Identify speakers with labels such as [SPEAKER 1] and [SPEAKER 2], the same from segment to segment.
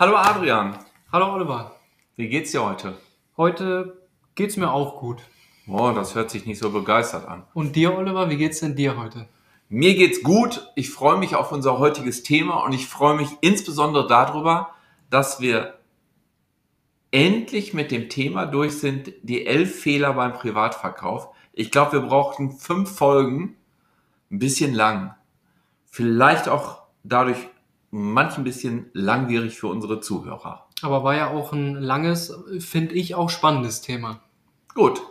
[SPEAKER 1] Hallo Adrian,
[SPEAKER 2] Hallo Oliver.
[SPEAKER 1] wie geht's dir heute?
[SPEAKER 2] Heute geht's mir auch gut.
[SPEAKER 1] Oh, das hört sich nicht so begeistert an.
[SPEAKER 2] Und dir, Oliver, wie geht's denn dir heute?
[SPEAKER 1] Mir geht's gut. Ich freue mich auf unser heutiges Thema und ich freue mich insbesondere darüber, dass wir endlich mit dem Thema durch sind, die elf Fehler beim Privatverkauf. Ich glaube, wir brauchten fünf Folgen, ein bisschen lang. Vielleicht auch dadurch manch ein bisschen langwierig für unsere Zuhörer.
[SPEAKER 2] Aber war ja auch ein langes, finde ich, auch spannendes Thema.
[SPEAKER 1] Gut,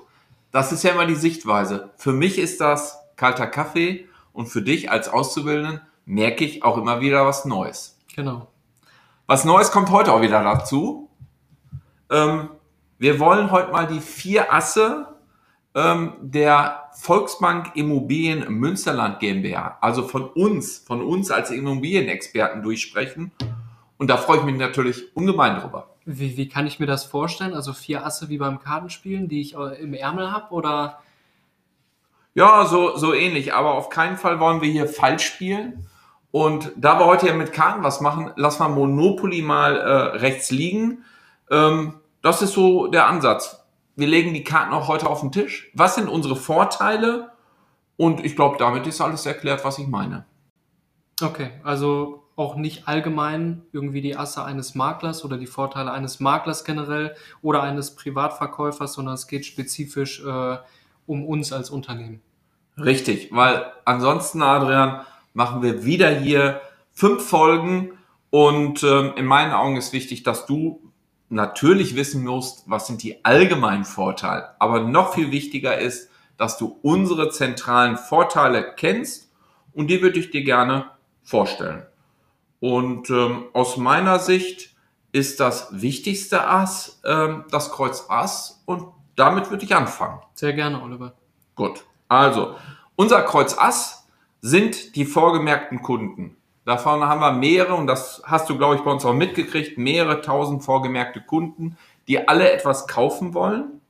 [SPEAKER 1] das ist ja immer die Sichtweise. Für mich ist das kalter Kaffee und für dich als Auszubildenden merke ich auch immer wieder was Neues.
[SPEAKER 2] Genau.
[SPEAKER 1] Was Neues kommt heute auch wieder dazu. Ähm, wir wollen heute mal die vier Asse ähm, der Volksbank Immobilien Münsterland GmbH, also von uns, von uns als Immobilienexperten durchsprechen. Und da freue ich mich natürlich ungemein drüber.
[SPEAKER 2] Wie, wie kann ich mir das vorstellen? Also vier Asse wie beim Kartenspielen, die ich äh, im Ärmel habe? Oder
[SPEAKER 1] Ja, so, so ähnlich, aber auf keinen Fall wollen wir hier falsch spielen. Und da wir heute ja mit Karten was machen, lassen wir Monopoly mal äh, rechts liegen. Ähm, das ist so der Ansatz. Wir legen die Karten auch heute auf den Tisch. Was sind unsere Vorteile? Und ich glaube, damit ist alles erklärt, was ich meine.
[SPEAKER 2] okay, also auch nicht allgemein irgendwie die Asse eines Maklers oder die Vorteile eines Maklers generell oder eines Privatverkäufers, sondern es geht spezifisch äh, um uns als Unternehmen.
[SPEAKER 1] Richtig, weil ansonsten, Adrian, machen wir wieder hier fünf Folgen und ähm, in meinen Augen ist wichtig, dass du natürlich wissen musst, was sind die allgemeinen Vorteile. Aber noch viel wichtiger ist, dass du unsere zentralen Vorteile kennst und die würde ich dir gerne vorstellen. Und ähm, aus meiner Sicht ist das wichtigste Ass ähm, das Kreuz Ass und damit würde ich anfangen.
[SPEAKER 2] Sehr gerne, Oliver.
[SPEAKER 1] Gut. Also, unser Kreuz Ass sind die vorgemerkten Kunden. Davon haben wir mehrere, und das hast du, glaube ich, bei uns auch mitgekriegt, mehrere tausend vorgemerkte Kunden, die alle etwas kaufen wollen.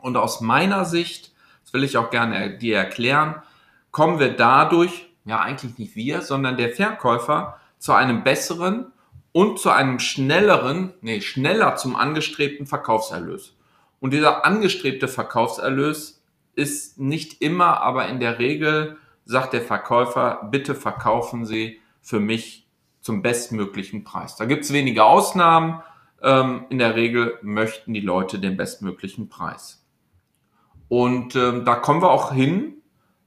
[SPEAKER 1] Und aus meiner Sicht, das will ich auch gerne dir erklären, kommen wir dadurch, ja eigentlich nicht wir, sondern der Verkäufer, zu einem besseren und zu einem schnelleren, nee, schneller zum angestrebten Verkaufserlös. Und dieser angestrebte Verkaufserlös ist nicht immer, aber in der Regel sagt der Verkäufer, bitte verkaufen Sie für mich zum bestmöglichen Preis. Da gibt es wenige Ausnahmen. Ähm, in der Regel möchten die Leute den bestmöglichen Preis. Und ähm, da kommen wir auch hin,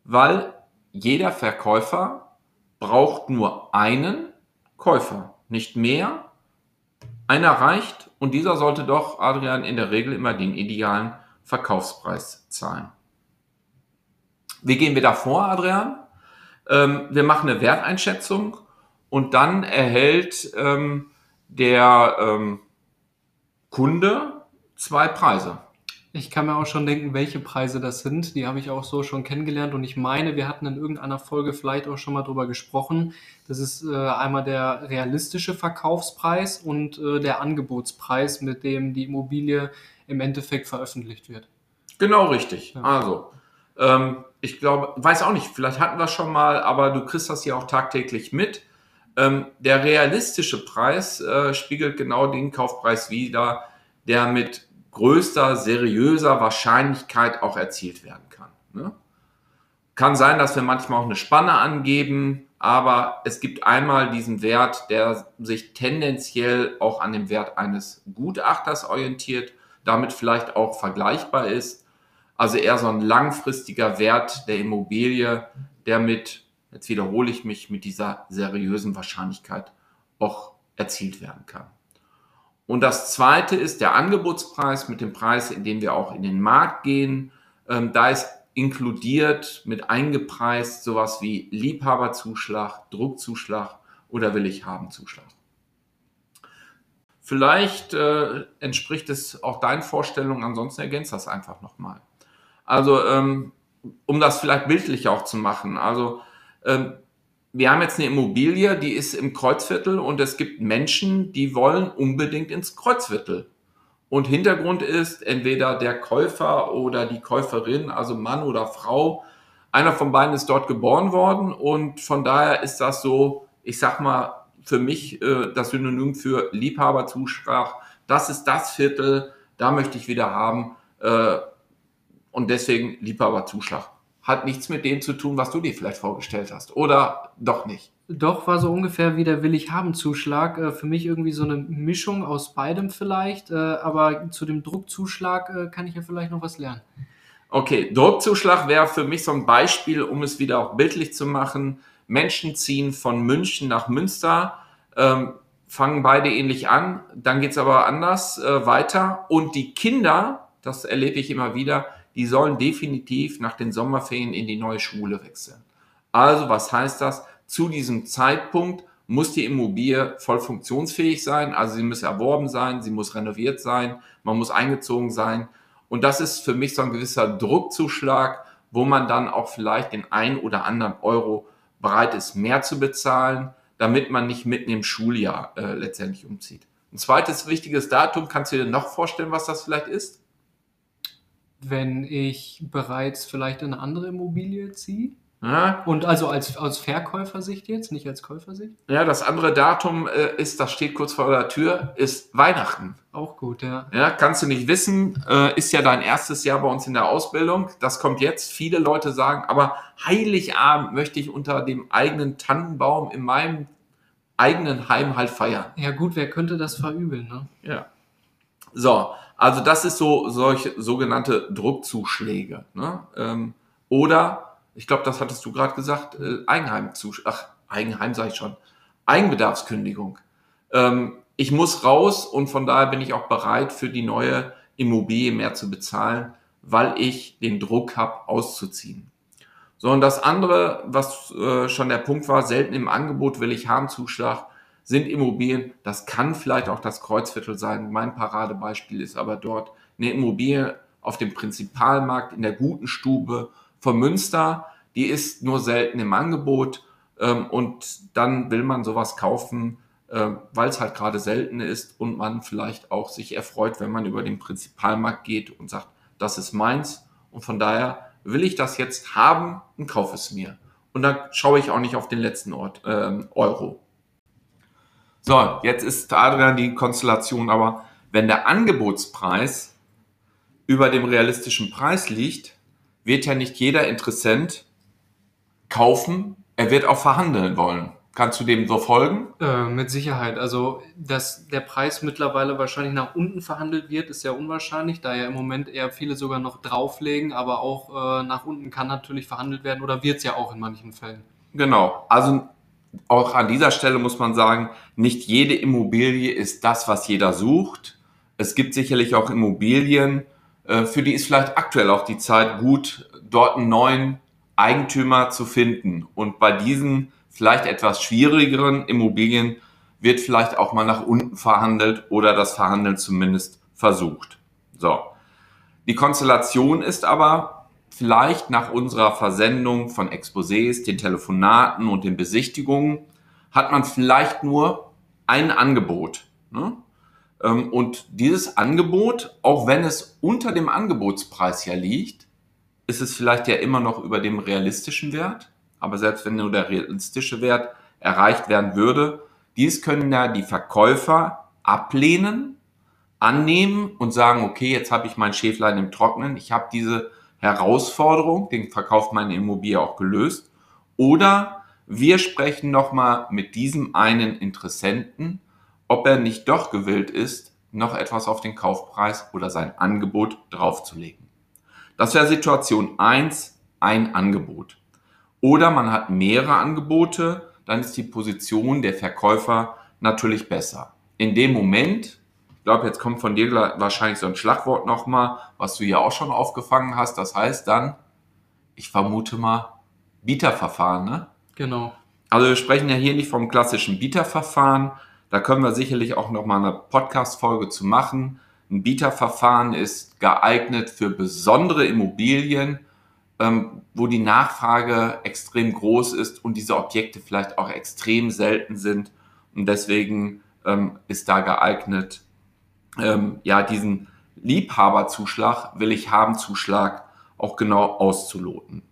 [SPEAKER 1] weil jeder Verkäufer braucht nur einen Käufer, nicht mehr. Einer reicht und dieser sollte doch, Adrian, in der Regel immer den idealen Verkaufspreis zahlen. Wie gehen wir da vor, Adrian? Ähm, wir machen eine Werteinschätzung und dann erhält ähm, der ähm, Kunde zwei Preise.
[SPEAKER 2] Ich kann mir auch schon denken, welche Preise das sind. Die habe ich auch so schon kennengelernt und ich meine, wir hatten in irgendeiner Folge vielleicht auch schon mal drüber gesprochen. Das ist äh, einmal der realistische Verkaufspreis und äh, der Angebotspreis, mit dem die Immobilie im Endeffekt veröffentlicht wird.
[SPEAKER 1] Genau richtig.
[SPEAKER 2] Ja.
[SPEAKER 1] Also, ähm, ich glaube, weiß auch nicht, vielleicht hatten wir es schon mal, aber du kriegst das ja auch tagtäglich mit. Ähm, der realistische Preis äh, spiegelt genau den Kaufpreis wider, der mit größter, seriöser Wahrscheinlichkeit auch erzielt werden kann. Ne? Kann sein, dass wir manchmal auch eine Spanne angeben, aber es gibt einmal diesen Wert, der sich tendenziell auch an dem Wert eines Gutachters orientiert, damit vielleicht auch vergleichbar ist. Also eher so ein langfristiger Wert der Immobilie, der mit, jetzt wiederhole ich mich, mit dieser seriösen Wahrscheinlichkeit auch erzielt werden kann. Und das zweite ist der Angebotspreis mit dem Preis, in dem wir auch in den Markt gehen. Ähm, da ist inkludiert, mit eingepreist sowas wie Liebhaberzuschlag, Druckzuschlag oder will ich haben Zuschlag. Vielleicht äh, entspricht es auch deinen Vorstellungen, ansonsten ergänzt das einfach nochmal. Also, ähm, um das vielleicht bildlich auch zu machen. Also, ähm, wir haben jetzt eine Immobilie, die ist im Kreuzviertel und es gibt Menschen, die wollen unbedingt ins Kreuzviertel. Und Hintergrund ist entweder der Käufer oder die Käuferin, also Mann oder Frau. Einer von beiden ist dort geboren worden und von daher ist das so, ich sag mal, für mich äh, das Synonym für Liebhaberzuschlag. Das ist das Viertel, da möchte ich wieder haben äh, und deswegen Liebhaberzuschlag. Hat nichts mit dem zu tun, was du dir vielleicht vorgestellt hast. Oder doch nicht?
[SPEAKER 2] Doch, war so ungefähr wie der Will ich haben Zuschlag. Äh, für mich irgendwie so eine Mischung aus beidem vielleicht. Äh, aber zu dem Druckzuschlag äh, kann ich ja vielleicht noch was lernen.
[SPEAKER 1] Okay, Druckzuschlag wäre für mich so ein Beispiel, um es wieder auch bildlich zu machen. Menschen ziehen von München nach Münster, ähm, fangen beide ähnlich an, dann geht es aber anders weiter. Und die Kinder, das erlebe ich immer wieder, die sollen definitiv nach den Sommerferien in die neue Schule wechseln. Also, was heißt das? Zu diesem Zeitpunkt muss die Immobilie voll funktionsfähig sein, also sie muss erworben sein, sie muss renoviert sein, man muss eingezogen sein. Und das ist für mich so ein gewisser Druckzuschlag, wo man dann auch vielleicht den ein oder anderen Euro bereit ist, mehr zu bezahlen, damit man nicht mitten im Schuljahr äh, letztendlich umzieht. Ein zweites wichtiges Datum, kannst du dir noch vorstellen, was das vielleicht ist?
[SPEAKER 2] Wenn ich bereits vielleicht in eine andere Immobilie ziehe? Ja. Und also als, aus Verkäufersicht jetzt, nicht als Käufersicht?
[SPEAKER 1] Ja, das andere Datum äh, ist, das steht kurz vor der Tür, ist Weihnachten.
[SPEAKER 2] Auch gut, ja.
[SPEAKER 1] Ja, kannst du nicht wissen, äh, ist ja dein erstes Jahr bei uns in der Ausbildung. Das kommt jetzt. Viele Leute sagen, aber Heiligabend möchte ich unter dem eigenen Tannenbaum in meinem eigenen Heim halt feiern.
[SPEAKER 2] Ja gut, wer könnte das verübeln, ne?
[SPEAKER 1] Ja. So, also das ist so solche sogenannte Druckzuschläge. Ne? Ähm, oder ich glaube, das hattest du gerade gesagt, äh, Eigenheim zu, ach, Eigenheim sage ich schon, Eigenbedarfskündigung. Ähm, ich muss raus und von daher bin ich auch bereit, für die neue Immobilie mehr zu bezahlen, weil ich den Druck habe, auszuziehen. So, und das andere, was äh, schon der Punkt war, selten im Angebot will ich haben Zuschlag, sind Immobilien. Das kann vielleicht auch das Kreuzviertel sein. Mein Paradebeispiel ist aber dort eine Immobilie auf dem Prinzipalmarkt in der guten Stube von Münster, die ist nur selten im Angebot ähm, und dann will man sowas kaufen, äh, weil es halt gerade selten ist und man vielleicht auch sich erfreut, wenn man über den Prinzipalmarkt geht und sagt, das ist meins und von daher will ich das jetzt haben und kaufe es mir. Und dann schaue ich auch nicht auf den letzten Ort, äh, Euro. So, jetzt ist Adrian die Konstellation, aber wenn der Angebotspreis über dem realistischen Preis liegt, wird ja nicht jeder Interessent kaufen, er wird auch verhandeln wollen. Kannst du dem so folgen?
[SPEAKER 2] Äh, mit Sicherheit. Also, dass der Preis mittlerweile wahrscheinlich nach unten verhandelt wird, ist ja unwahrscheinlich, da ja im Moment eher viele sogar noch drauflegen, aber auch äh, nach unten kann natürlich verhandelt werden oder wird es ja auch in manchen Fällen.
[SPEAKER 1] Genau. Also auch an dieser Stelle muss man sagen, nicht jede Immobilie ist das, was jeder sucht. Es gibt sicherlich auch Immobilien, äh, für die ist vielleicht aktuell auch die Zeit gut, dort einen neuen Eigentümer zu finden. Und bei diesen vielleicht etwas schwierigeren Immobilien wird vielleicht auch mal nach unten verhandelt oder das Verhandeln zumindest versucht. So. Die Konstellation ist aber vielleicht nach unserer Versendung von Exposés, den Telefonaten und den Besichtigungen hat man vielleicht nur ein Angebot. Ne? Ähm, und dieses Angebot, auch wenn es unter dem Angebotspreis ja liegt, ist es vielleicht ja immer noch über dem realistischen Wert. Aber selbst wenn nur der realistische Wert erreicht werden würde, dies können ja die Verkäufer ablehnen, annehmen und sagen, okay, jetzt habe ich mein Schäflein im Trocknen, ich habe diese Herausforderung, den Verkauf meiner Immobilie auch gelöst. Oder wir sprechen nochmal mit diesem einen Interessenten ob er nicht doch gewillt ist, noch etwas auf den Kaufpreis oder sein Angebot draufzulegen. Das wäre Situation 1, ein Angebot. Oder man hat mehrere Angebote, dann ist die Position der Verkäufer natürlich besser. In dem Moment, ich glaube, jetzt kommt von dir wahrscheinlich so ein Schlagwort nochmal, was du ja auch schon aufgefangen hast, das heißt dann ich vermute mal, Bieterverfahren, ne?
[SPEAKER 2] Genau.
[SPEAKER 1] Also wir sprechen ja hier nicht vom klassischen Bieterverfahren. Da können wir sicherlich auch noch mal eine Podcast-Folge zu machen. Ein Bieterverfahren ist geeignet für besondere Immobilien, ähm, wo die Nachfrage extrem groß ist und diese Objekte vielleicht auch extrem selten sind. Und deswegen ähm, ist da geeignet, ähm, ja, diesen Liebhaberzuschlag, will ich haben Zuschlag auch genau auszuloten.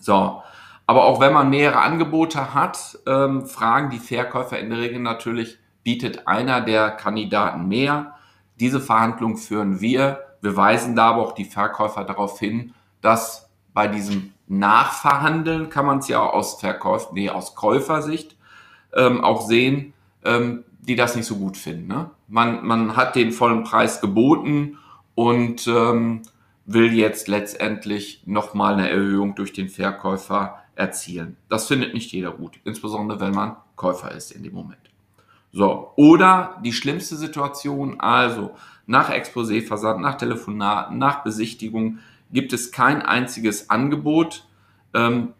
[SPEAKER 1] So, aber auch wenn man mehrere Angebote hat, ähm, fragen die Verkäufer in der Regel natürlich, bietet einer der Kandidaten mehr? Diese Verhandlung führen wir. Wir weisen da aber auch die Verkäufer darauf hin, dass bei diesem Nachverhandeln kann man es ja aus Verkäufer, nee, aus Käufersicht ähm, auch sehen, ähm, die das nicht so gut finden. Ne? Man, man hat den vollen Preis geboten und ähm, will jetzt letztendlich nochmal eine Erhöhung durch den Verkäufer erzielen. Das findet nicht jeder gut, insbesondere wenn man Käufer ist in dem Moment. So, oder die schlimmste Situation, also nach Exposé-Versand, nach Telefonaten, nach Besichtigung gibt es kein einziges Angebot ähm,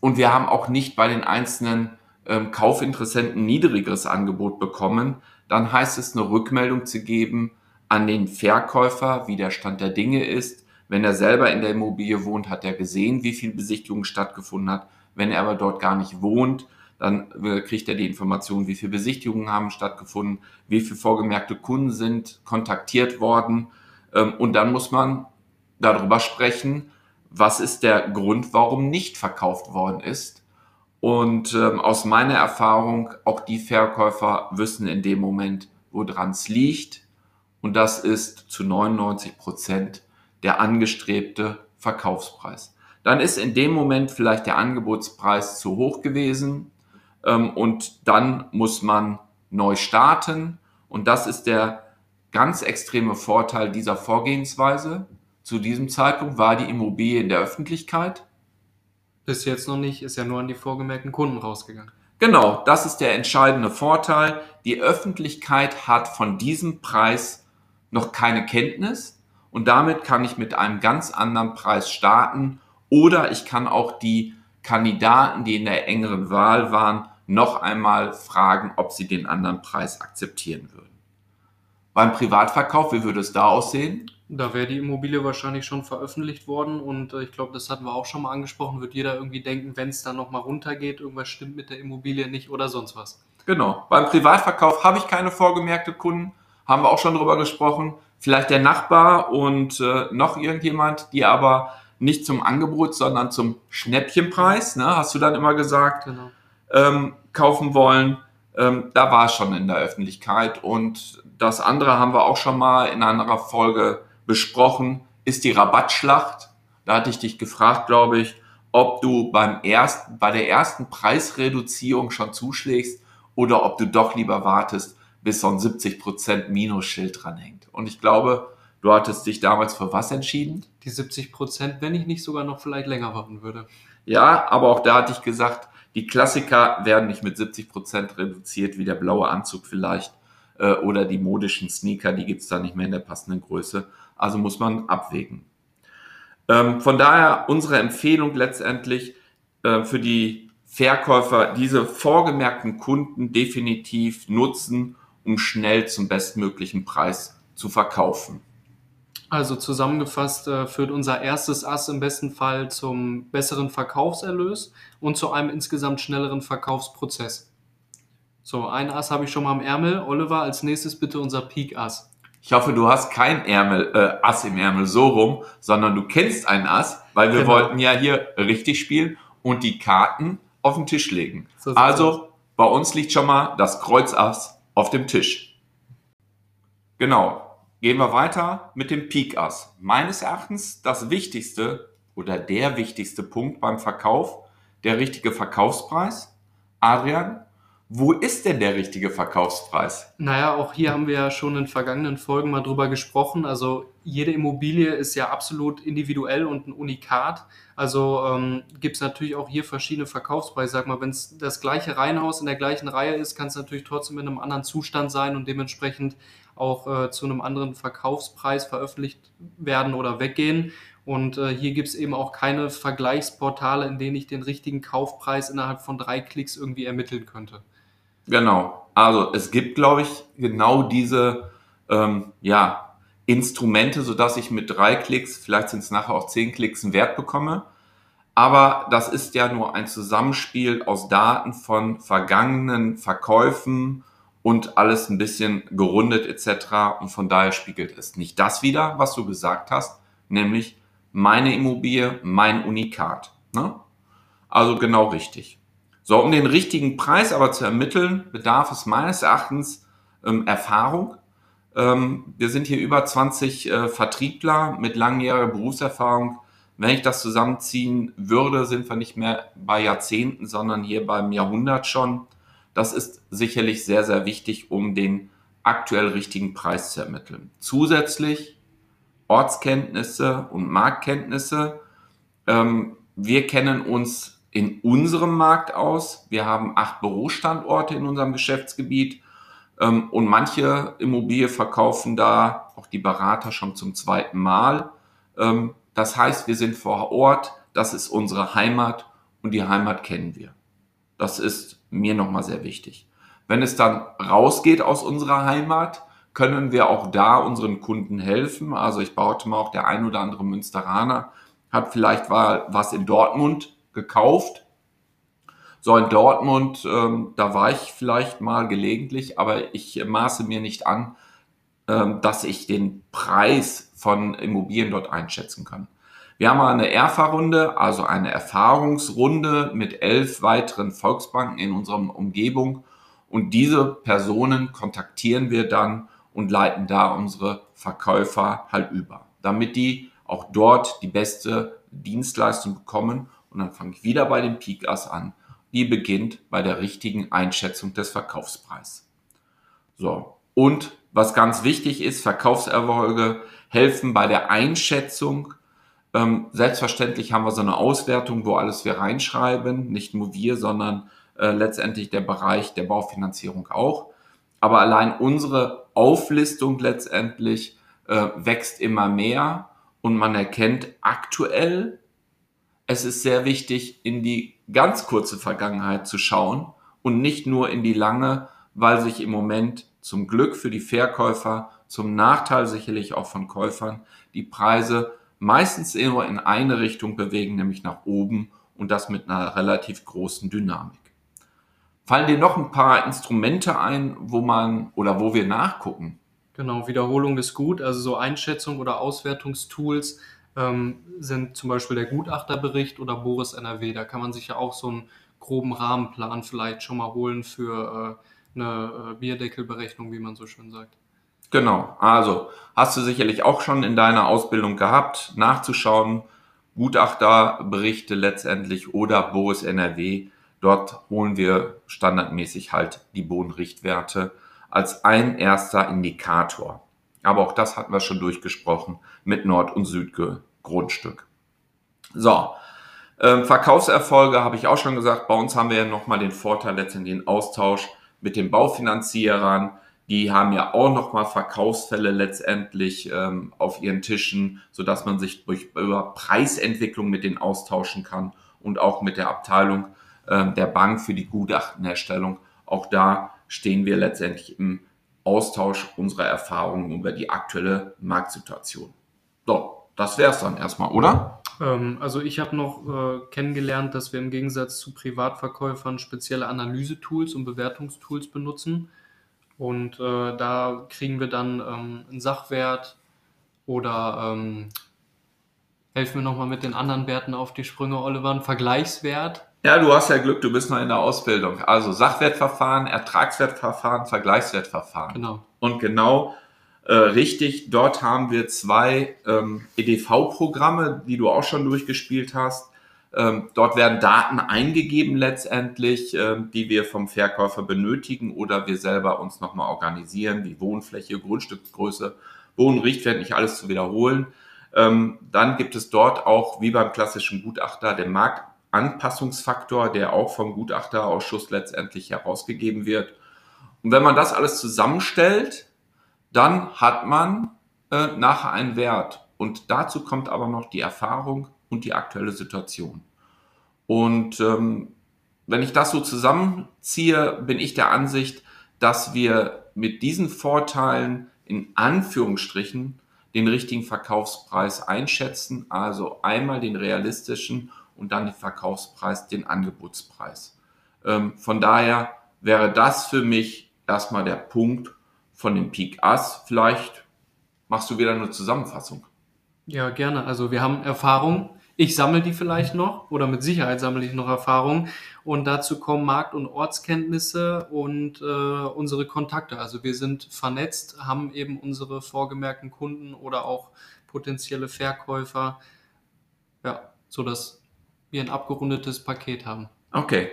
[SPEAKER 1] und wir haben auch nicht bei den einzelnen ähm, Kaufinteressenten niedrigeres Angebot bekommen, dann heißt es eine Rückmeldung zu geben an den Verkäufer, wie der Stand der Dinge ist. Wenn er selber in der Immobilie wohnt, hat er gesehen, wie viel Besichtigung stattgefunden hat. Wenn er aber dort gar nicht wohnt, dann äh, kriegt er die Information, wie viele Besichtigungen haben stattgefunden, wie viele vorgemerkte Kunden sind kontaktiert worden. Ähm, und dann muss man darüber sprechen, was ist der Grund, warum nicht verkauft worden ist. Und ähm, aus meiner Erfahrung, auch die Verkäufer wissen in dem Moment, woran es liegt. Und das ist zu 99 Prozent der angestrebte Verkaufspreis. Dann ist in dem Moment vielleicht der Angebotspreis zu hoch gewesen ähm, und dann muss man neu starten. Und das ist der ganz extreme Vorteil dieser Vorgehensweise. Zu diesem Zeitpunkt war die Immobilie in der Öffentlichkeit
[SPEAKER 2] bis jetzt noch nicht, ist ja nur an die vorgemerkten Kunden rausgegangen.
[SPEAKER 1] Genau, das ist der entscheidende Vorteil. Die Öffentlichkeit hat von diesem Preis noch keine Kenntnis und damit kann ich mit einem ganz anderen Preis starten oder ich kann auch die Kandidaten, die in der engeren Wahl waren, noch einmal fragen, ob sie den anderen Preis akzeptieren würden. Beim Privatverkauf, wie würde es da aussehen?
[SPEAKER 2] Da wäre die Immobilie wahrscheinlich schon veröffentlicht worden und äh, ich glaube, das hatten wir auch schon mal angesprochen, wird jeder irgendwie denken, wenn es dann nochmal runtergeht, irgendwas stimmt mit der Immobilie nicht oder sonst was.
[SPEAKER 1] Genau. Beim Privatverkauf habe ich keine vorgemerkte Kunden, haben wir auch schon drüber gesprochen. Vielleicht der Nachbar und äh, noch irgendjemand, die aber nicht zum Angebot, sondern zum Schnäppchenpreis, ne, hast du dann immer gesagt, genau. ähm, kaufen wollen. Ähm, da war es schon in der Öffentlichkeit und das andere haben wir auch schon mal in einer Folge besprochen, ist die Rabattschlacht. Da hatte ich dich gefragt, glaube ich, ob du beim ersten, bei der ersten Preisreduzierung schon zuschlägst oder ob du doch lieber wartest, bis so ein 70% Minusschild dranhängt. Und ich glaube, du hattest dich damals für was entschieden?
[SPEAKER 2] Die 70%, wenn ich nicht sogar noch vielleicht länger warten würde.
[SPEAKER 1] Ja, aber auch da hatte ich gesagt, die Klassiker werden nicht mit 70% reduziert, wie der blaue Anzug vielleicht äh, oder die modischen Sneaker, die gibt es da nicht mehr in der passenden Größe. Also muss man abwägen. Ähm, von daher unsere Empfehlung letztendlich äh, für die Verkäufer, diese vorgemerkten Kunden definitiv nutzen, um schnell zum bestmöglichen Preis zu verkaufen.
[SPEAKER 2] Also zusammengefasst äh, führt unser erstes Ass im besten Fall zum besseren Verkaufserlös und zu einem insgesamt schnelleren Verkaufsprozess. So, ein Ass habe ich schon mal am Ärmel. Oliver, als nächstes bitte unser Peak-Ass.
[SPEAKER 1] Ich hoffe, du hast kein Ärmel, äh, Ass im Ärmel so rum, sondern du kennst ein Ass, weil wir genau. wollten ja hier richtig spielen und die Karten auf den Tisch legen. So also aus. bei uns liegt schon mal das Kreuzass auf dem Tisch. Genau. Gehen wir weiter mit dem Peak Ass. Meines Erachtens das wichtigste oder der wichtigste Punkt beim Verkauf, der richtige Verkaufspreis. Adrian, wo ist denn der richtige Verkaufspreis?
[SPEAKER 2] Naja, auch hier haben wir ja schon in vergangenen Folgen mal drüber gesprochen. Also jede Immobilie ist ja absolut individuell und ein Unikat. Also ähm, gibt es natürlich auch hier verschiedene Verkaufspreise. Sag mal, wenn es das gleiche Reihenhaus in der gleichen Reihe ist, kann es natürlich trotzdem in einem anderen Zustand sein und dementsprechend auch äh, zu einem anderen Verkaufspreis veröffentlicht werden oder weggehen. Und äh, hier gibt es eben auch keine Vergleichsportale, in denen ich den richtigen Kaufpreis innerhalb von drei Klicks irgendwie ermitteln könnte.
[SPEAKER 1] Genau. Also es gibt, glaube ich, genau diese ähm, ja, Instrumente, sodass ich mit drei Klicks, vielleicht sind es nachher auch zehn Klicks, einen Wert bekomme. Aber das ist ja nur ein Zusammenspiel aus Daten von vergangenen Verkäufen und alles ein bisschen gerundet etc. Und von daher spiegelt es nicht das wieder, was du gesagt hast, nämlich meine Immobilie, mein Unikat. Ne? Also genau richtig. So, um den richtigen Preis aber zu ermitteln, bedarf es meines Erachtens ähm, Erfahrung. Ähm, wir sind hier über 20 äh, Vertriebler mit langjähriger Berufserfahrung. Wenn ich das zusammenziehen würde, sind wir nicht mehr bei Jahrzehnten, sondern hier beim Jahrhundert schon. Das ist sicherlich sehr, sehr wichtig, um den aktuell richtigen Preis zu ermitteln. Zusätzlich Ortskenntnisse und Marktkenntnisse. Ähm, wir kennen uns in unserem Markt aus. Wir haben acht Bürostandorte in unserem Geschäftsgebiet ähm, und manche Immobilien verkaufen da auch die Berater schon zum zweiten Mal. Ähm, das heißt, wir sind vor Ort, das ist unsere Heimat und die Heimat kennen wir. Das ist mir nochmal sehr wichtig. Wenn es dann rausgeht aus unserer Heimat, können wir auch da unseren Kunden helfen. Also ich baute mal auch der ein oder andere Münsteraner hat vielleicht was in Dortmund gekauft. So in Dortmund, ähm, da war ich vielleicht mal gelegentlich, aber ich maße mir nicht an, ähm, dass ich den Preis von Immobilien dort einschätzen kann. Wir haben eine ERFA-Runde, also eine Erfahrungsrunde mit elf weiteren Volksbanken in unserer Umgebung. Und diese Personen kontaktieren wir dann und leiten da unsere Verkäufer halt über, damit die auch dort die beste Dienstleistung bekommen und dann fange ich wieder bei dem Peak-Ass an. Die beginnt bei der richtigen Einschätzung des Verkaufspreises. So. Und was ganz wichtig ist, Verkaufserfolge helfen bei der Einschätzung. Ähm, selbstverständlich haben wir so eine Auswertung, wo alles wir reinschreiben. Nicht nur wir, sondern äh, letztendlich der Bereich der Baufinanzierung auch. Aber allein unsere Auflistung letztendlich äh, wächst immer mehr und man erkennt aktuell es ist sehr wichtig, in die ganz kurze Vergangenheit zu schauen und nicht nur in die lange, weil sich im Moment zum Glück für die Verkäufer, zum Nachteil sicherlich auch von Käufern, die Preise meistens nur in eine Richtung bewegen, nämlich nach oben und das mit einer relativ großen Dynamik. Fallen dir noch ein paar Instrumente ein, wo man oder wo wir nachgucken?
[SPEAKER 2] Genau, Wiederholung ist gut, also so Einschätzung oder Auswertungstools ähm, sind zum Beispiel der Gutachterbericht oder Boris NRW. Da kann man sich ja auch so einen groben Rahmenplan vielleicht schon mal holen für äh, eine äh, Bierdeckelberechnung, wie man so schön sagt.
[SPEAKER 1] Genau, also hast du sicherlich auch schon in deiner Ausbildung gehabt, nachzuschauen, Gutachterberichte letztendlich oder Boris NRW. Dort holen wir standardmäßig halt die Bodenrichtwerte als ein erster Indikator. Aber auch das hatten wir schon durchgesprochen mit Nord- und Südgrundstück. So, ähm, Verkaufserfolge habe ich auch schon gesagt. Bei uns haben wir ja nochmal den Vorteil letztendlich den Austausch mit den Baufinanzierern. Die haben ja auch nochmal Verkaufsfälle letztendlich ähm, auf ihren Tischen, sodass man sich durch, über Preisentwicklung mit denen austauschen kann und auch mit der Abteilung ähm, der Bank für die Gutachtenherstellung. Auch da stehen wir letztendlich im Austausch unserer Erfahrungen über die aktuelle Marktsituation. So, das wäre es dann erstmal, oder?
[SPEAKER 2] Ähm, also ich habe noch äh, kennengelernt, dass wir im Gegensatz zu Privatverkäufern spezielle Analysetools und Bewertungstools benutzen. Und äh, da kriegen wir dann ähm, einen Sachwert oder ähm, helfen wir nochmal mit den anderen Werten auf die Sprünge, Oliver, einen Vergleichswert
[SPEAKER 1] ja, du hast ja Glück, du bist noch in der Ausbildung. Also Sachwertverfahren, Ertragswertverfahren, Vergleichswertverfahren.
[SPEAKER 2] Genau.
[SPEAKER 1] Und genau äh, richtig, dort haben wir zwei ähm, EDV-Programme, die du auch schon durchgespielt hast. Ähm, dort werden Daten eingegeben letztendlich, ähm, die wir vom Verkäufer benötigen oder wir selber uns nochmal organisieren, wie Wohnfläche, Grundstücksgröße, Bodenrichtwert, nicht alles zu wiederholen. Ähm, dann gibt es dort auch, wie beim klassischen Gutachter, den Markt Anpassungsfaktor, der auch vom Gutachterausschuss letztendlich herausgegeben wird. Und wenn man das alles zusammenstellt, dann hat man äh, nachher einen Wert. Und dazu kommt aber noch die Erfahrung und die aktuelle Situation. Und ähm, wenn ich das so zusammenziehe, bin ich der Ansicht, dass wir mit diesen Vorteilen in Anführungsstrichen den richtigen Verkaufspreis einschätzen, also einmal den realistischen und dann den Verkaufspreis, den Angebotspreis. Ähm, von daher wäre das für mich erstmal der Punkt von dem Peak Ass. Vielleicht machst du wieder eine Zusammenfassung.
[SPEAKER 2] Ja, gerne. Also wir haben Erfahrung. Ich sammle die vielleicht noch oder mit Sicherheit sammle ich noch Erfahrung. Und dazu kommen Markt- und Ortskenntnisse und äh, unsere Kontakte. Also wir sind vernetzt, haben eben unsere vorgemerkten Kunden oder auch potenzielle Verkäufer. Ja, sodass wir ein abgerundetes Paket haben.
[SPEAKER 1] Okay.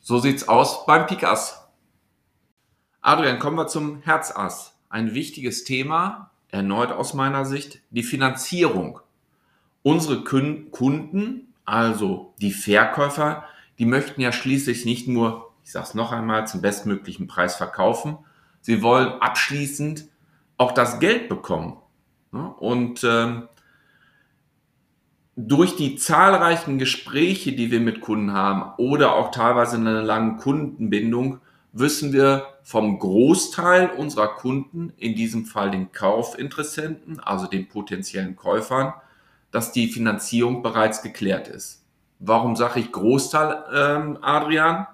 [SPEAKER 1] So sieht's aus beim Pikass. Adrian, kommen wir zum Herzass. Ein wichtiges Thema, erneut aus meiner Sicht, die Finanzierung. Unsere Kunden, also die Verkäufer, die möchten ja schließlich nicht nur, ich sage es noch einmal, zum bestmöglichen Preis verkaufen, sie wollen abschließend auch das Geld bekommen. Und ähm, durch die zahlreichen Gespräche, die wir mit Kunden haben oder auch teilweise in einer langen Kundenbindung, wissen wir vom Großteil unserer Kunden, in diesem Fall den Kaufinteressenten, also den potenziellen Käufern, dass die Finanzierung bereits geklärt ist. Warum sage ich Großteil, ähm, Adrian?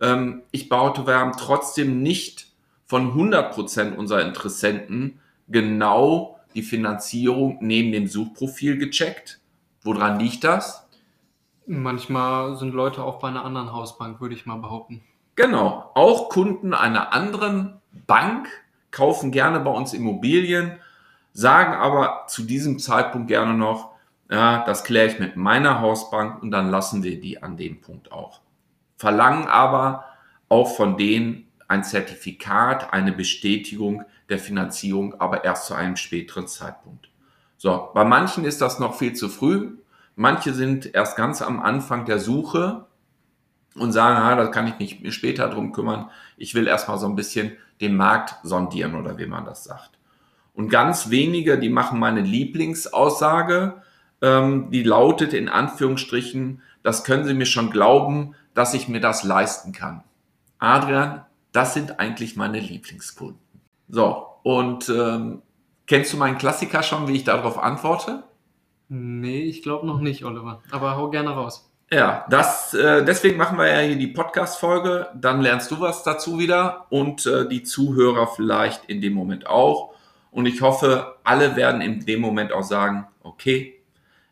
[SPEAKER 1] Ähm, ich baute, wir haben trotzdem nicht von 100 Prozent unserer Interessenten genau die Finanzierung neben dem Suchprofil gecheckt. Woran liegt das?
[SPEAKER 2] Manchmal sind Leute auch bei einer anderen Hausbank, würde ich mal behaupten.
[SPEAKER 1] Genau. Auch Kunden einer anderen Bank kaufen gerne bei uns Immobilien, sagen aber zu diesem Zeitpunkt gerne noch, ja, das kläre ich mit meiner Hausbank und dann lassen wir die an dem Punkt auch. Verlangen aber auch von denen ein Zertifikat, eine Bestätigung der Finanzierung, aber erst zu einem späteren Zeitpunkt. So, bei manchen ist das noch viel zu früh. Manche sind erst ganz am Anfang der Suche und sagen, ah, da kann ich mich später drum kümmern. Ich will erstmal so ein bisschen den Markt sondieren oder wie man das sagt. Und ganz wenige, die machen meine Lieblingsaussage, ähm, die lautet in Anführungsstrichen, das können Sie mir schon glauben, dass ich mir das leisten kann. Adrian, das sind eigentlich meine Lieblingskunden. So, und ähm, kennst du meinen Klassiker schon, wie ich darauf antworte?
[SPEAKER 2] Nee, ich glaube noch nicht, Oliver. Aber hau gerne raus.
[SPEAKER 1] Ja, das, äh, deswegen machen wir ja hier die Podcast-Folge. Dann lernst du was dazu wieder und äh, die Zuhörer vielleicht in dem Moment auch. Und ich hoffe, alle werden in dem Moment auch sagen, okay,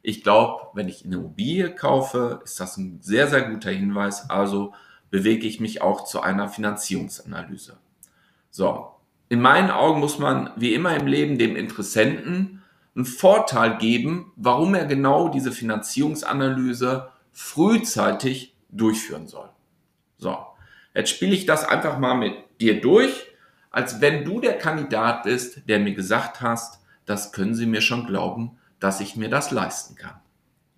[SPEAKER 1] ich glaube, wenn ich eine Immobilie kaufe, ist das ein sehr, sehr guter Hinweis. Also bewege ich mich auch zu einer Finanzierungsanalyse. So, in meinen Augen muss man wie immer im Leben dem Interessenten einen Vorteil geben, warum er genau diese Finanzierungsanalyse frühzeitig durchführen soll. So, jetzt spiele ich das einfach mal mit dir durch, als wenn du der Kandidat bist, der mir gesagt hast, das können Sie mir schon glauben, dass ich mir das leisten kann.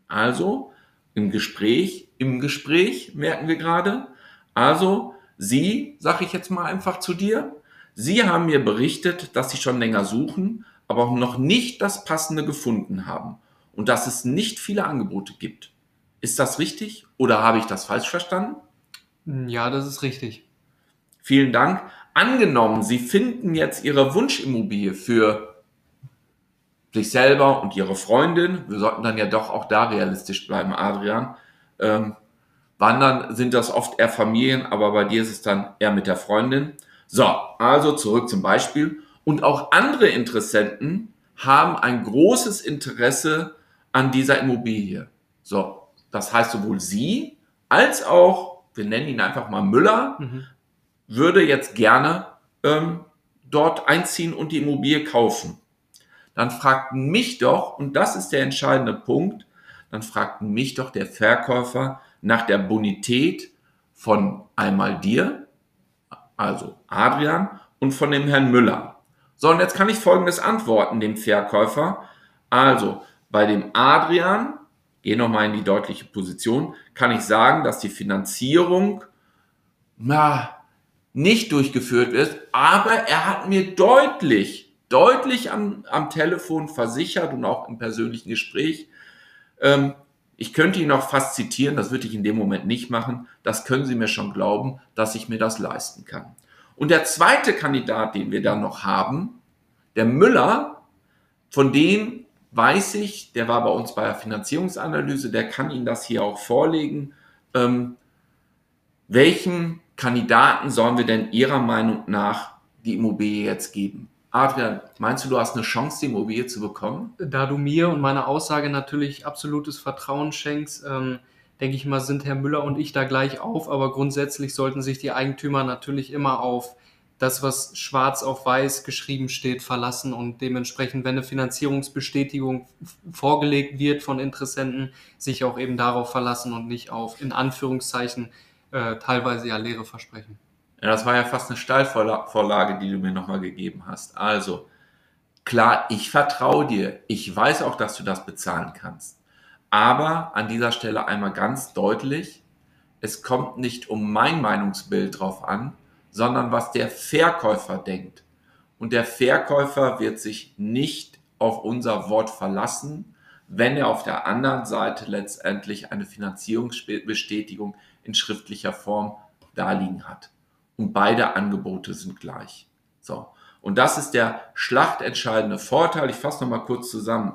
[SPEAKER 1] Also im Gespräch, im Gespräch merken wir gerade, also Sie, sage ich jetzt mal einfach zu dir, Sie haben mir berichtet, dass Sie schon länger suchen, aber auch noch nicht das Passende gefunden haben und dass es nicht viele Angebote gibt. Ist das richtig oder habe ich das falsch verstanden?
[SPEAKER 2] Ja, das ist richtig.
[SPEAKER 1] Vielen Dank. Angenommen, Sie finden jetzt Ihre Wunschimmobilie für sich selber und ihre Freundin, wir sollten dann ja doch auch da realistisch bleiben, Adrian, ähm, wandern sind das oft eher Familien, aber bei dir ist es dann eher mit der Freundin. So, also zurück zum Beispiel. Und auch andere Interessenten haben ein großes Interesse an dieser Immobilie. So, das heißt sowohl sie als auch, wir nennen ihn einfach mal Müller, mhm. Würde jetzt gerne ähm, dort einziehen und die Immobilie kaufen dann fragt mich doch, und das ist der entscheidende Punkt, dann fragt mich doch der Verkäufer nach der Bonität von einmal dir, also Adrian, und von dem Herrn Müller. So, und jetzt kann ich Folgendes antworten dem Verkäufer. Also, bei dem Adrian, gehe nochmal in die deutliche Position, kann ich sagen, dass die Finanzierung na, nicht durchgeführt wird, aber er hat mir deutlich deutlich am, am Telefon versichert und auch im persönlichen Gespräch. Ähm, ich könnte ihn auch fast zitieren, das würde ich in dem Moment nicht machen. Das können Sie mir schon glauben, dass ich mir das leisten kann. Und der zweite Kandidat, den wir dann noch haben, der Müller, von dem weiß ich, der war bei uns bei der Finanzierungsanalyse, der kann Ihnen das hier auch vorlegen. Ähm, welchen Kandidaten sollen wir denn Ihrer Meinung nach die Immobilie jetzt geben? Adrian, meinst du, du hast eine Chance, die Immobilie zu bekommen?
[SPEAKER 2] Da du mir und meiner Aussage natürlich absolutes Vertrauen schenkst, ähm, denke ich mal, sind Herr Müller und ich da gleich auf. Aber grundsätzlich sollten sich die Eigentümer natürlich immer auf das, was schwarz auf weiß geschrieben steht, verlassen und dementsprechend, wenn eine Finanzierungsbestätigung vorgelegt wird von Interessenten, sich auch eben darauf verlassen und nicht auf, in Anführungszeichen, äh, teilweise ja leere Versprechen.
[SPEAKER 1] Ja, das war ja fast eine Steilvorlage, die du mir nochmal gegeben hast. Also, klar, ich vertraue dir. Ich weiß auch, dass du das bezahlen kannst. Aber an dieser Stelle einmal ganz deutlich, es kommt nicht um mein Meinungsbild drauf an, sondern was der Verkäufer denkt. Und der Verkäufer wird sich nicht auf unser Wort verlassen, wenn er auf der anderen Seite letztendlich eine Finanzierungsbestätigung in schriftlicher Form darliegen hat und beide Angebote sind gleich. So. Und das ist der schlachtentscheidende Vorteil. Ich fasse nochmal kurz zusammen.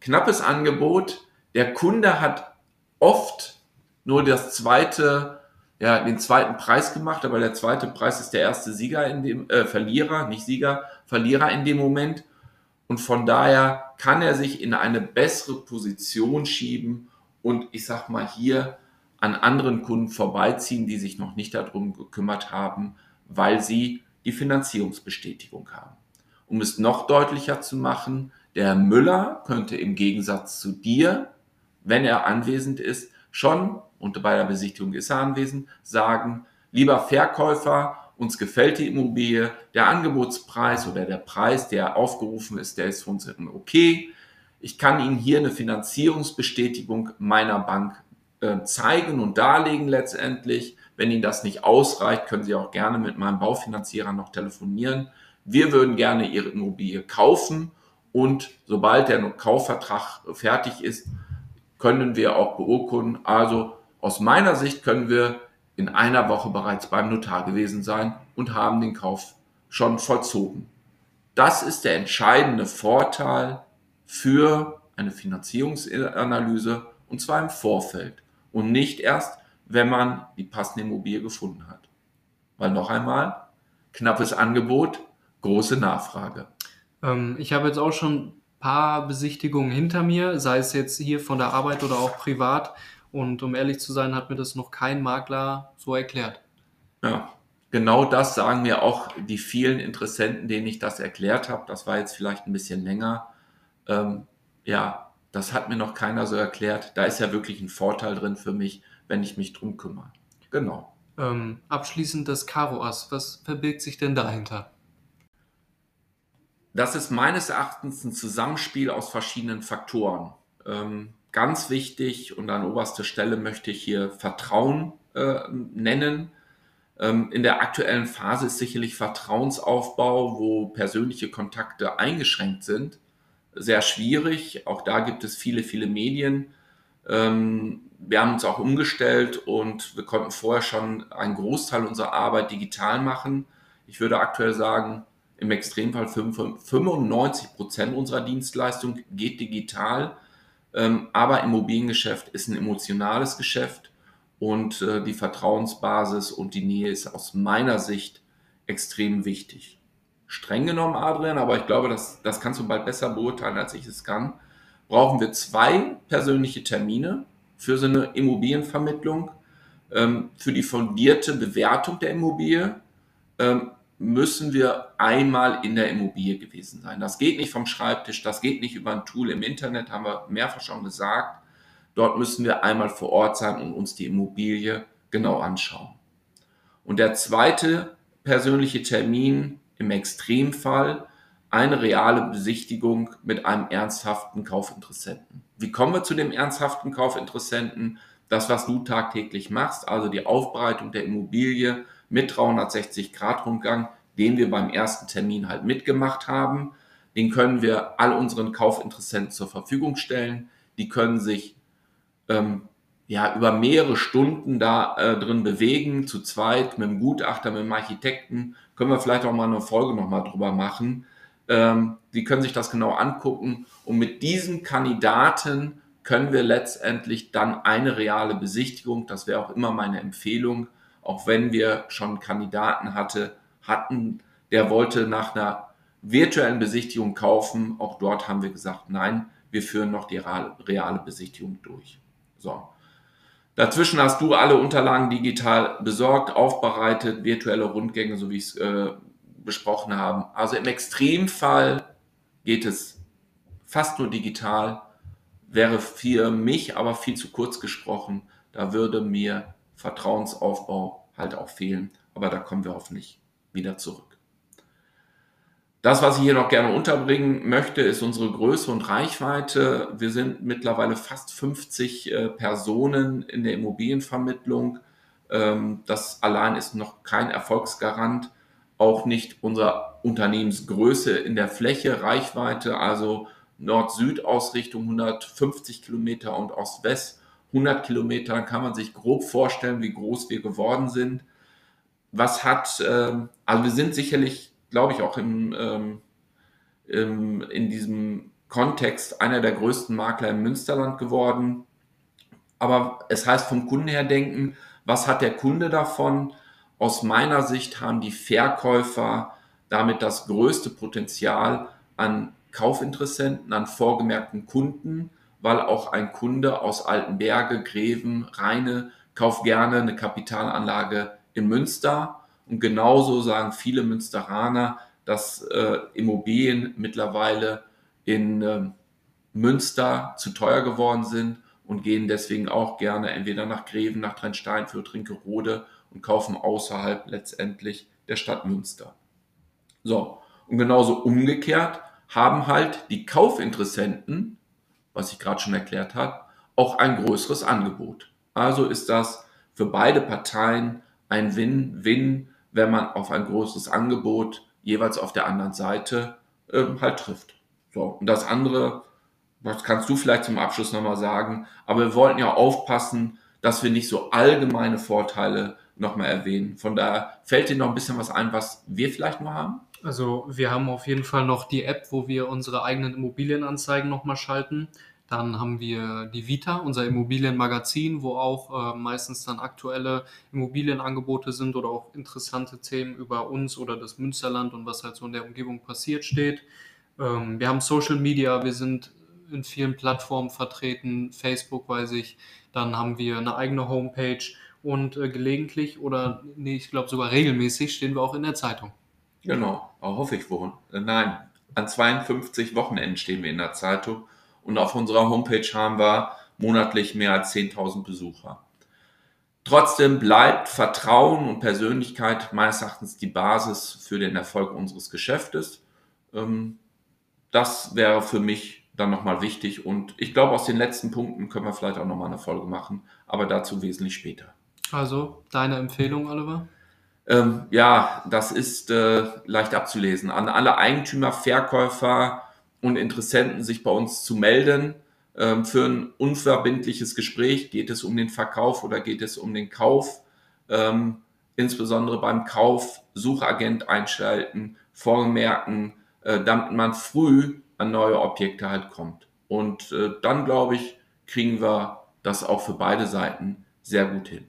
[SPEAKER 1] Knappes Angebot. Der Kunde hat oft nur das zweite, ja, den zweiten Preis gemacht, aber der zweite Preis ist der erste Sieger in dem, äh, Verlierer, nicht Sieger, Verlierer in dem Moment. Und von daher kann er sich in eine bessere Position schieben und ich sag mal hier an anderen Kunden vorbeiziehen, die sich noch nicht darum gekümmert haben, weil sie die Finanzierungsbestätigung haben. Um es noch deutlicher zu machen, der Müller könnte im Gegensatz zu dir, wenn er anwesend ist, schon, und bei der Besichtigung ist er anwesend, sagen, lieber Verkäufer, uns gefällt die Immobilie, der Angebotspreis oder der Preis, der aufgerufen ist, der ist für uns okay. Ich kann Ihnen hier eine Finanzierungsbestätigung meiner Bank äh, zeigen und darlegen letztendlich. Wenn Ihnen das nicht ausreicht, können Sie auch gerne mit meinem Baufinanzierer noch telefonieren. Wir würden gerne Ihre Immobilie kaufen und sobald der Kaufvertrag fertig ist, können wir auch beurkunden. Also aus meiner Sicht können wir in einer Woche bereits beim Notar gewesen sein und haben den Kauf schon vollzogen. Das ist der entscheidende Vorteil für eine Finanzierungsanalyse und zwar im Vorfeld und nicht erst, wenn man die passende Immobilie gefunden hat. Weil noch einmal, knappes Angebot, große Nachfrage.
[SPEAKER 2] Ähm, ich habe jetzt auch schon ein paar Besichtigungen hinter mir, sei es jetzt hier von der Arbeit oder auch privat. Und um ehrlich zu sein, hat mir das noch kein Makler so erklärt.
[SPEAKER 1] Ja, genau das sagen mir auch die vielen Interessenten, denen ich das erklärt habe. Das war jetzt vielleicht ein bisschen länger. Ähm, ja, das hat mir noch keiner so erklärt. Da ist ja wirklich ein Vorteil drin für mich, wenn ich mich drum kümmere. Genau.
[SPEAKER 2] Ähm, abschließend das Karo Ass. Was verbirgt sich denn dahinter?
[SPEAKER 1] Das ist meines Erachtens ein Zusammenspiel aus verschiedenen Faktoren. Ähm, ganz wichtig und an oberster Stelle möchte ich hier Vertrauen äh, nennen. Ähm, in der aktuellen Phase ist sicherlich Vertrauensaufbau, wo persönliche Kontakte eingeschränkt sind, sehr schwierig. Auch da gibt es viele, viele Medien. Ähm, wir haben uns auch umgestellt und wir konnten vorher schon einen Großteil unserer Arbeit digital machen. Ich würde aktuell sagen, im Extremfall 95 Prozent unserer Dienstleistung geht digital. Ähm, aber Immobiliengeschäft ist ein emotionales Geschäft und äh, die Vertrauensbasis und die Nähe ist aus meiner Sicht extrem wichtig streng genommen, Adrian, aber ich glaube, das, das kannst du bald besser beurteilen, als ich es kann, brauchen wir zwei persönliche Termine für so eine Immobilienvermittlung. Ähm, für die fundierte Bewertung der Immobilie ähm, müssen wir einmal in der Immobilie gewesen sein. Das geht nicht vom Schreibtisch, das geht nicht über ein Tool im Internet, haben wir mehrfach schon gesagt. Dort müssen wir einmal vor Ort sein und uns die Immobilie genau anschauen. Und der zweite persönliche Termin im Extremfall eine reale Besichtigung mit einem ernsthaften Kaufinteressenten. Wie kommen wir zu dem ernsthaften Kaufinteressenten? Das, was du tagtäglich machst, also die Aufbereitung der Immobilie mit 360 Grad Rundgang, den wir beim ersten Termin halt mitgemacht haben. den können wir all unseren Kaufinteressenten zur Verfügung stellen. Die können sich ähm, ja über mehrere Stunden da äh, drin bewegen, zu zweit, mit dem Gutachter, mit dem Architekten. Können wir vielleicht auch mal eine Folge nochmal drüber machen. Ähm, die können sich das genau angucken und mit diesen Kandidaten können wir letztendlich dann eine reale Besichtigung, das wäre auch immer meine Empfehlung, auch wenn wir schon Kandidaten hatte, hatten, der wollte nach einer virtuellen Besichtigung kaufen. Auch dort haben wir gesagt, nein, wir führen noch die reale Besichtigung durch. So. Dazwischen hast du alle Unterlagen digital besorgt, aufbereitet, virtuelle Rundgänge, so wie ich es äh, besprochen habe. Also im Extremfall geht es fast nur digital, wäre für mich aber viel zu kurz gesprochen. Da würde mir Vertrauensaufbau halt auch fehlen. Aber da kommen wir hoffentlich wieder zurück. Das, was ich hier noch gerne unterbringen möchte, ist unsere Größe und Reichweite. Wir sind mittlerweile fast 50 äh, Personen in der Immobilienvermittlung. Ähm, das allein ist noch kein Erfolgsgarant. Auch nicht unserer Unternehmensgröße in der Fläche, Reichweite, also Nord-Süd-Ausrichtung 150 Kilometer und Ost-West 100 Kilometer. Dann kann man sich grob vorstellen, wie groß wir geworden sind. Was hat, ähm, also wir sind sicherlich glaube ich, auch im, ähm, im, in diesem Kontext einer der größten Makler im Münsterland geworden. Aber es heißt vom Kunden her denken, was hat der Kunde davon? Aus meiner Sicht haben die Verkäufer damit das größte Potenzial an Kaufinteressenten, an vorgemerkten Kunden, weil auch ein Kunde aus Altenberge, Greven, Rheine kauft gerne eine Kapitalanlage in Münster und genauso sagen viele Münsteraner, dass äh, Immobilien mittlerweile in äh, Münster zu teuer geworden sind und gehen deswegen auch gerne entweder nach Greven, nach Trennstein für Trinkerode und kaufen außerhalb letztendlich der Stadt Münster. So, und genauso umgekehrt haben halt die Kaufinteressenten, was ich gerade schon erklärt habe, auch ein größeres Angebot. Also ist das für beide Parteien ein Win-Win wenn man auf ein großes Angebot jeweils auf der anderen Seite ähm, halt trifft. So, und das andere, was kannst du vielleicht zum Abschluss nochmal sagen, aber wir wollten ja aufpassen, dass wir nicht so allgemeine Vorteile nochmal erwähnen. Von daher fällt dir noch ein bisschen was ein, was wir vielleicht noch haben?
[SPEAKER 2] Also wir haben auf jeden Fall noch die App, wo wir unsere eigenen Immobilienanzeigen nochmal schalten. Dann haben wir die Vita, unser Immobilienmagazin, wo auch äh, meistens dann aktuelle Immobilienangebote sind oder auch interessante Themen über uns oder das Münsterland und was halt so in der Umgebung passiert steht. Ähm, wir haben Social Media, wir sind in vielen Plattformen vertreten, Facebook weiß ich. Dann haben wir eine eigene Homepage und äh, gelegentlich oder nee, ich glaube sogar regelmäßig stehen wir auch in der Zeitung.
[SPEAKER 1] Genau, hoffe ich wohl. Äh, nein, an 52 Wochenenden stehen wir in der Zeitung und auf unserer Homepage haben wir monatlich mehr als 10.000 Besucher. Trotzdem bleibt Vertrauen und Persönlichkeit meines Erachtens die Basis für den Erfolg unseres Geschäftes. Ähm, das wäre für mich dann nochmal wichtig und ich glaube, aus den letzten Punkten können wir vielleicht auch nochmal eine Folge machen, aber dazu wesentlich später.
[SPEAKER 2] Also, deine Empfehlung, Oliver?
[SPEAKER 1] Ähm, ja, das ist äh, leicht abzulesen. An alle Eigentümer, Verkäufer, und Interessenten sich bei uns zu melden ähm, für ein unverbindliches Gespräch. Geht es um den Verkauf oder geht es um den Kauf? Ähm, insbesondere beim Kauf Suchagent einschalten, vormerken, äh, damit man früh an neue Objekte halt kommt. Und äh, dann, glaube ich, kriegen wir das auch für beide Seiten sehr gut hin.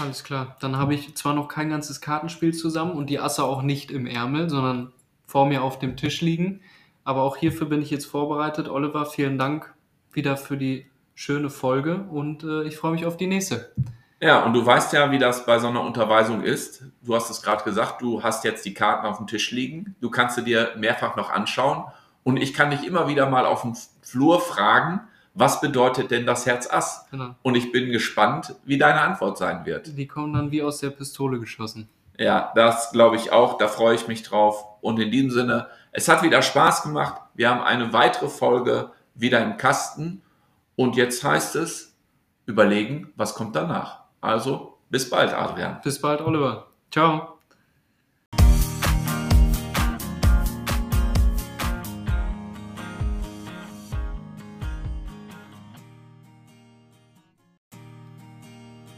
[SPEAKER 2] Alles klar. Dann habe ich zwar noch kein ganzes Kartenspiel zusammen und die Asse auch nicht im Ärmel, sondern vor mir auf dem Tisch liegen. Aber auch hierfür bin ich jetzt vorbereitet. Oliver, vielen Dank wieder für die schöne Folge und äh, ich freue mich auf die nächste.
[SPEAKER 1] Ja, und du weißt ja, wie das bei so einer Unterweisung ist. Du hast es gerade gesagt, du hast jetzt die Karten auf dem Tisch liegen. Du kannst sie dir mehrfach noch anschauen. Und ich kann dich immer wieder mal auf dem Flur fragen, was bedeutet denn das Herz Ass? Genau. Und ich bin gespannt, wie deine Antwort sein wird.
[SPEAKER 2] Die kommen dann wie aus der Pistole geschossen.
[SPEAKER 1] Ja, das glaube ich auch. Da freue ich mich drauf. Und in diesem Sinne, es hat wieder Spaß gemacht. Wir haben eine weitere Folge wieder im Kasten. Und jetzt heißt es, überlegen, was kommt danach. Also, bis bald, Adrian.
[SPEAKER 2] Bis bald, Oliver. Ciao.